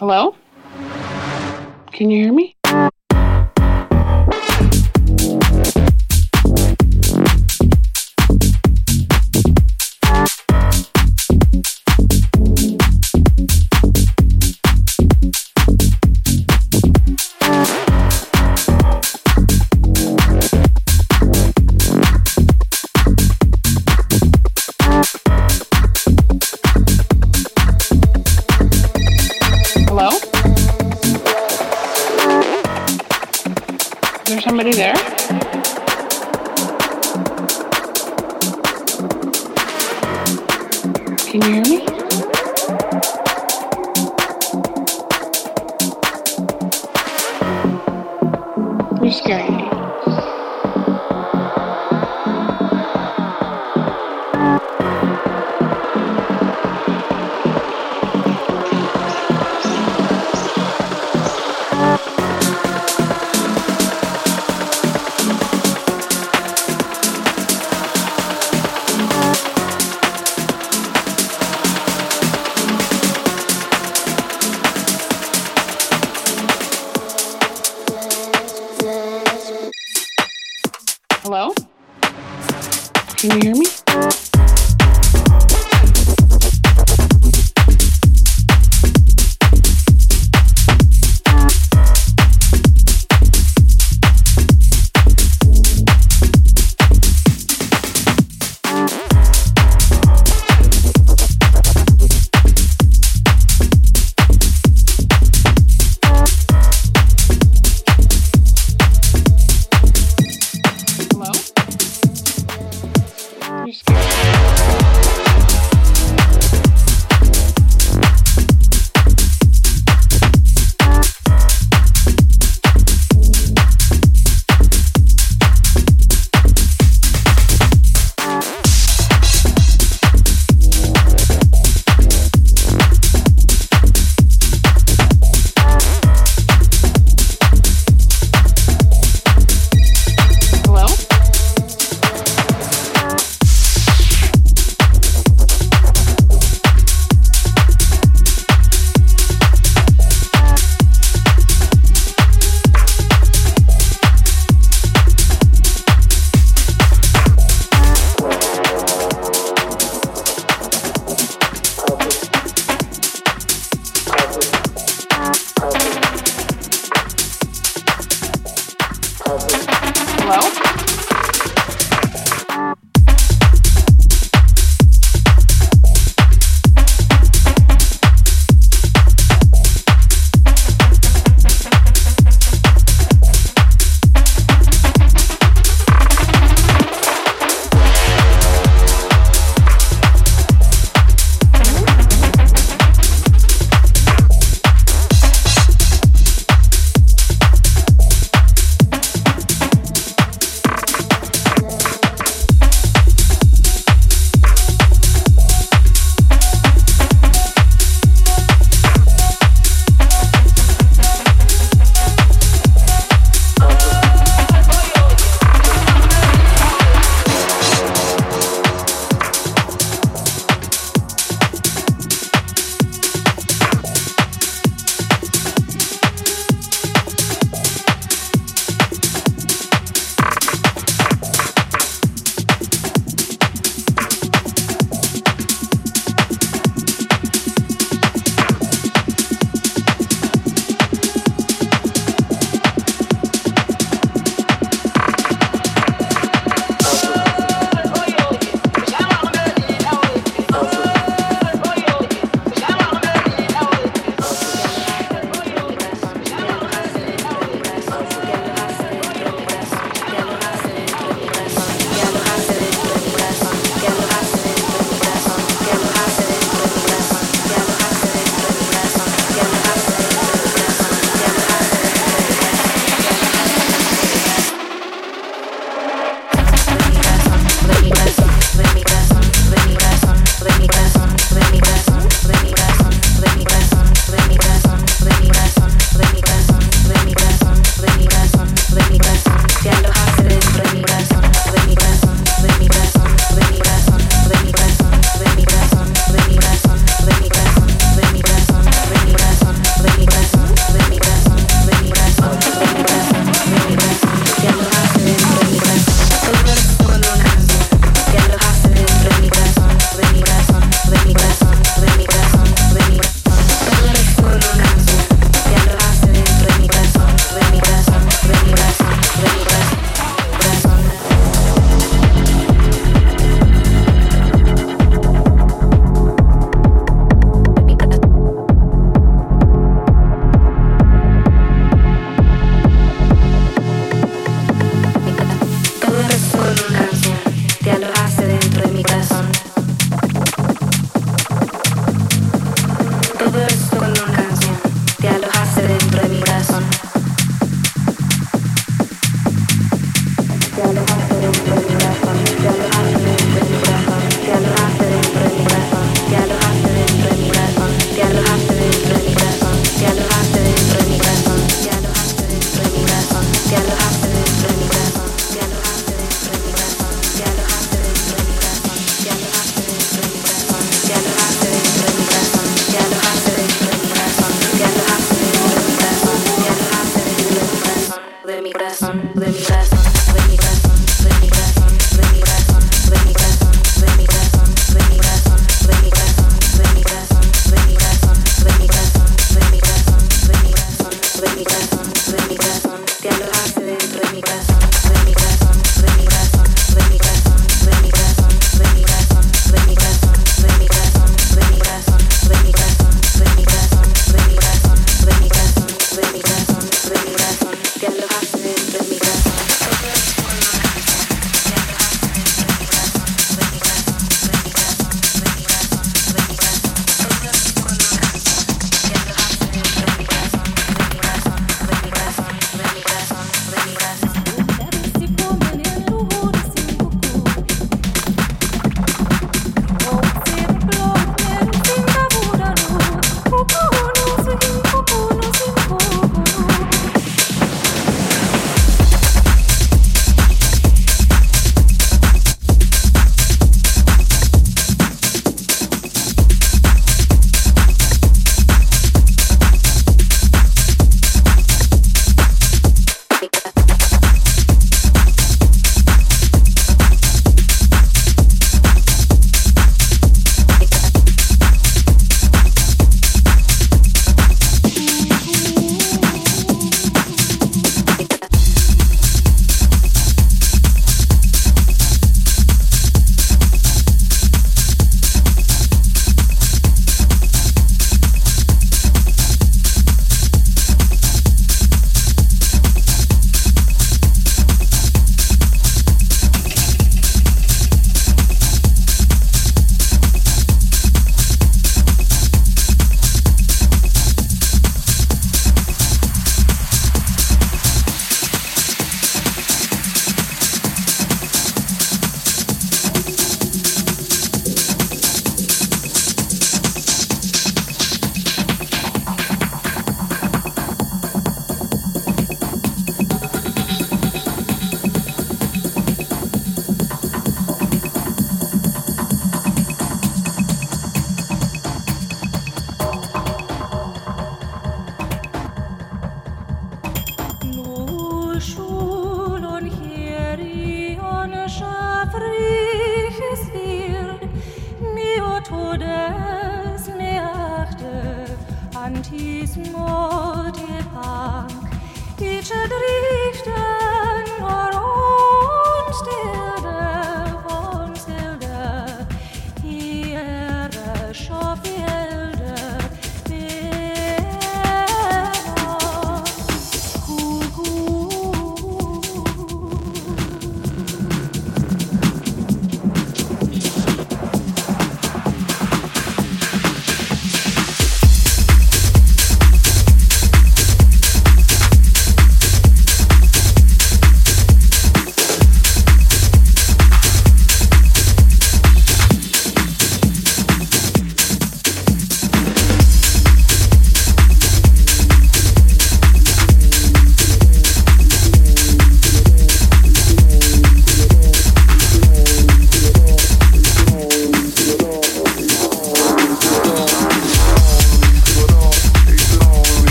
Hello? Can you hear me?